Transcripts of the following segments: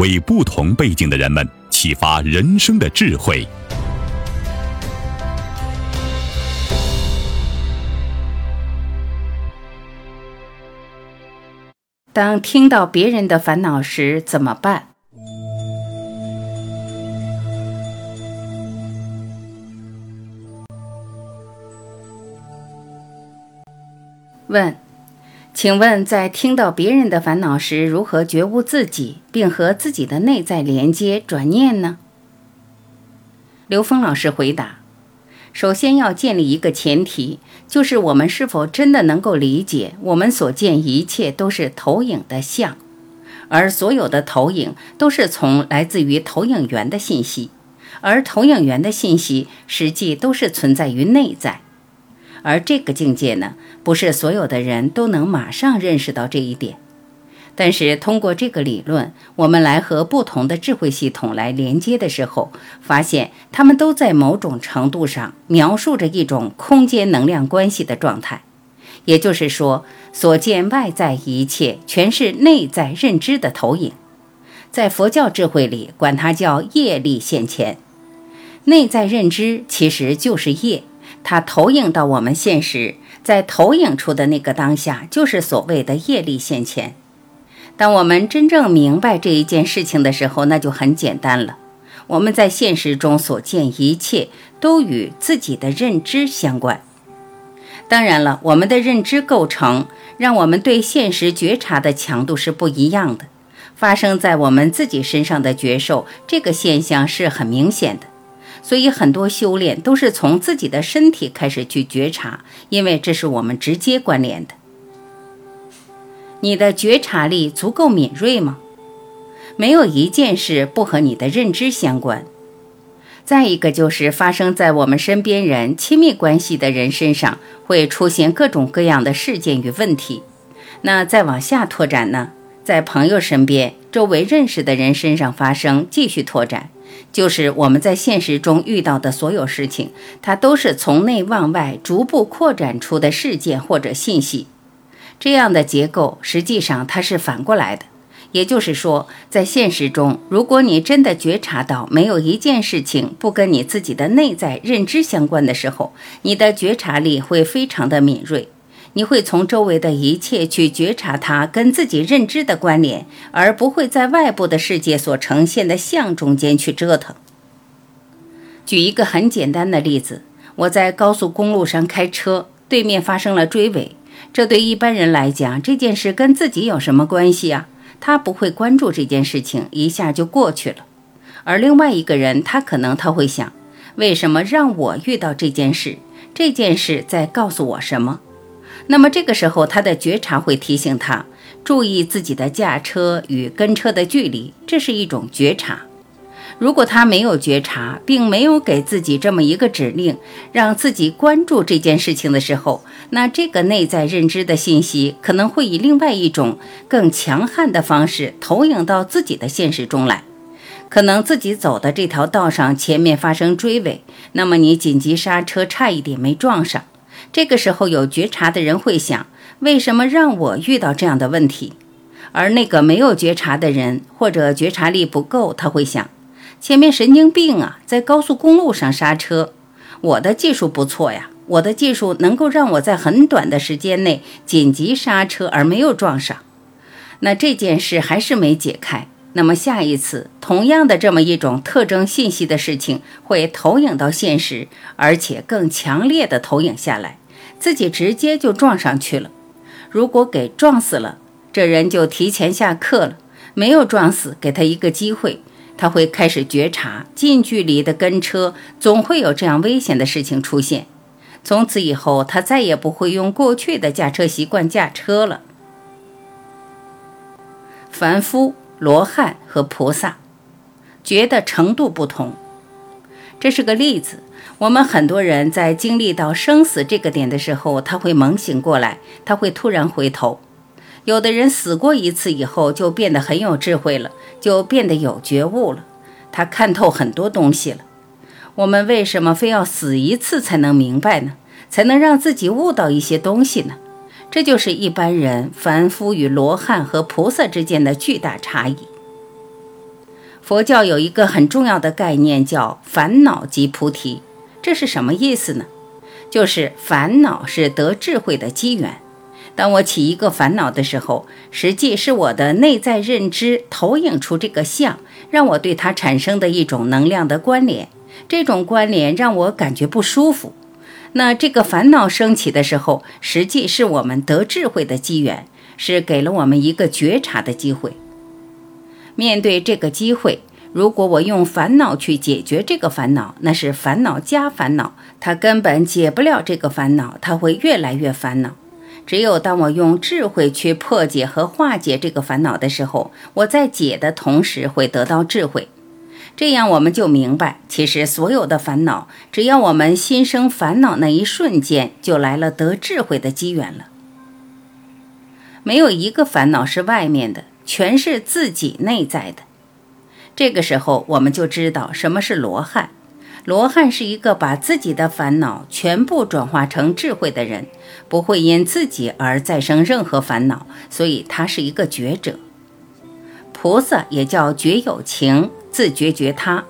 为不同背景的人们启发人生的智慧。当听到别人的烦恼时怎么办？问，请问在听到别人的烦恼时，如何觉悟自己，并和自己的内在连接转念呢？刘峰老师回答。首先要建立一个前提，就是我们是否真的能够理解，我们所见一切都是投影的像，而所有的投影都是从来自于投影源的信息，而投影源的信息实际都是存在于内在，而这个境界呢，不是所有的人都能马上认识到这一点。但是通过这个理论，我们来和不同的智慧系统来连接的时候，发现他们都在某种程度上描述着一种空间能量关系的状态。也就是说，所见外在一切全是内在认知的投影。在佛教智慧里，管它叫业力现前。内在认知其实就是业，它投影到我们现实，在投影出的那个当下，就是所谓的业力现前。当我们真正明白这一件事情的时候，那就很简单了。我们在现实中所见一切，都与自己的认知相关。当然了，我们的认知构成，让我们对现实觉察的强度是不一样的。发生在我们自己身上的觉受，这个现象是很明显的。所以，很多修炼都是从自己的身体开始去觉察，因为这是我们直接关联的。你的觉察力足够敏锐吗？没有一件事不和你的认知相关。再一个就是发生在我们身边人、亲密关系的人身上，会出现各种各样的事件与问题。那再往下拓展呢？在朋友身边、周围认识的人身上发生，继续拓展，就是我们在现实中遇到的所有事情，它都是从内往外逐步扩展出的事件或者信息。这样的结构实际上它是反过来的，也就是说，在现实中，如果你真的觉察到没有一件事情不跟你自己的内在认知相关的时候，你的觉察力会非常的敏锐，你会从周围的一切去觉察它跟自己认知的关联，而不会在外部的世界所呈现的像中间去折腾。举一个很简单的例子，我在高速公路上开车，对面发生了追尾。这对一般人来讲，这件事跟自己有什么关系啊？他不会关注这件事情，一下就过去了。而另外一个人，他可能他会想：为什么让我遇到这件事？这件事在告诉我什么？那么这个时候，他的觉察会提醒他注意自己的驾车与跟车的距离，这是一种觉察。如果他没有觉察，并没有给自己这么一个指令，让自己关注这件事情的时候，那这个内在认知的信息可能会以另外一种更强悍的方式投影到自己的现实中来。可能自己走的这条道上前面发生追尾，那么你紧急刹车，差一点没撞上。这个时候有觉察的人会想：为什么让我遇到这样的问题？而那个没有觉察的人或者觉察力不够，他会想。前面神经病啊，在高速公路上刹车。我的技术不错呀，我的技术能够让我在很短的时间内紧急刹车而没有撞上。那这件事还是没解开，那么下一次同样的这么一种特征信息的事情会投影到现实，而且更强烈的投影下来，自己直接就撞上去了。如果给撞死了，这人就提前下课了；没有撞死，给他一个机会，他会开始觉察近距离的跟车总会有这样危险的事情出现。从此以后，他再也不会用过去的驾车习惯驾车了。凡夫。罗汉和菩萨觉的程度不同，这是个例子。我们很多人在经历到生死这个点的时候，他会猛醒过来，他会突然回头。有的人死过一次以后，就变得很有智慧了，就变得有觉悟了，他看透很多东西了。我们为什么非要死一次才能明白呢？才能让自己悟到一些东西呢？这就是一般人凡夫与罗汉和菩萨之间的巨大差异。佛教有一个很重要的概念，叫“烦恼即菩提”。这是什么意思呢？就是烦恼是得智慧的机缘。当我起一个烦恼的时候，实际是我的内在认知投影出这个相，让我对它产生的一种能量的关联。这种关联让我感觉不舒服。那这个烦恼升起的时候，实际是我们得智慧的机缘，是给了我们一个觉察的机会。面对这个机会，如果我用烦恼去解决这个烦恼，那是烦恼加烦恼，它根本解不了这个烦恼，它会越来越烦恼。只有当我用智慧去破解和化解这个烦恼的时候，我在解的同时会得到智慧。这样我们就明白，其实所有的烦恼，只要我们心生烦恼那一瞬间，就来了得智慧的机缘了。没有一个烦恼是外面的，全是自己内在的。这个时候，我们就知道什么是罗汉。罗汉是一个把自己的烦恼全部转化成智慧的人，不会因自己而再生任何烦恼，所以他是一个觉者。菩萨也叫觉有情。自觉觉他，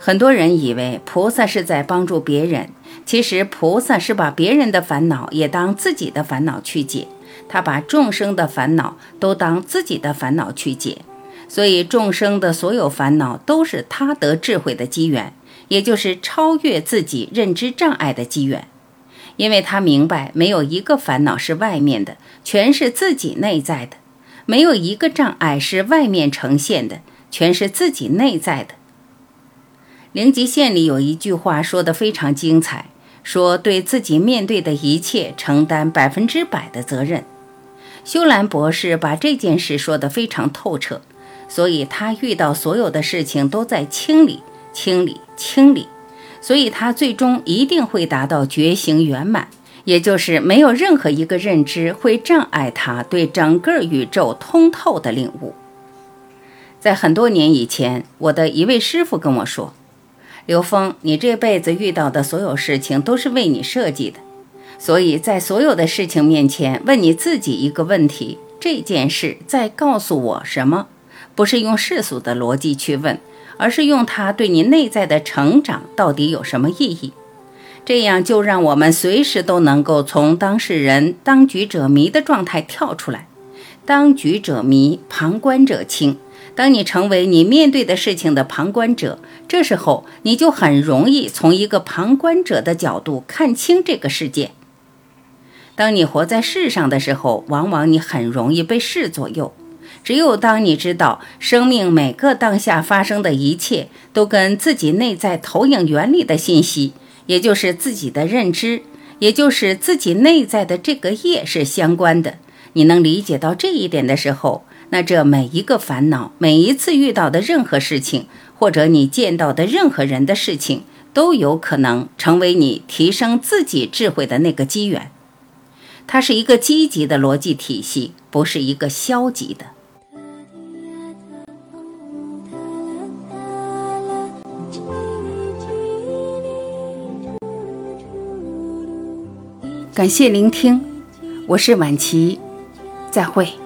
很多人以为菩萨是在帮助别人，其实菩萨是把别人的烦恼也当自己的烦恼去解，他把众生的烦恼都当自己的烦恼去解，所以众生的所有烦恼都是他得智慧的机缘，也就是超越自己认知障碍的机缘，因为他明白没有一个烦恼是外面的，全是自己内在的，没有一个障碍是外面呈现的。全是自己内在的。灵吉县里有一句话说的非常精彩，说对自己面对的一切承担百分之百的责任。修兰博士把这件事说得非常透彻，所以他遇到所有的事情都在清理、清理、清理，所以他最终一定会达到觉醒圆满，也就是没有任何一个认知会障碍他对整个宇宙通透的领悟。在很多年以前，我的一位师傅跟我说：“刘峰，你这辈子遇到的所有事情都是为你设计的，所以在所有的事情面前，问你自己一个问题：这件事在告诉我什么？不是用世俗的逻辑去问，而是用它对你内在的成长到底有什么意义？这样就让我们随时都能够从当事人、当局者迷的状态跳出来。当局者迷，旁观者清。”当你成为你面对的事情的旁观者，这时候你就很容易从一个旁观者的角度看清这个世界。当你活在世上的时候，往往你很容易被事左右。只有当你知道生命每个当下发生的一切都跟自己内在投影原理的信息，也就是自己的认知，也就是自己内在的这个业是相关的，你能理解到这一点的时候。那这每一个烦恼，每一次遇到的任何事情，或者你见到的任何人的事情，都有可能成为你提升自己智慧的那个机缘。它是一个积极的逻辑体系，不是一个消极的。感谢聆听，我是晚琪，再会。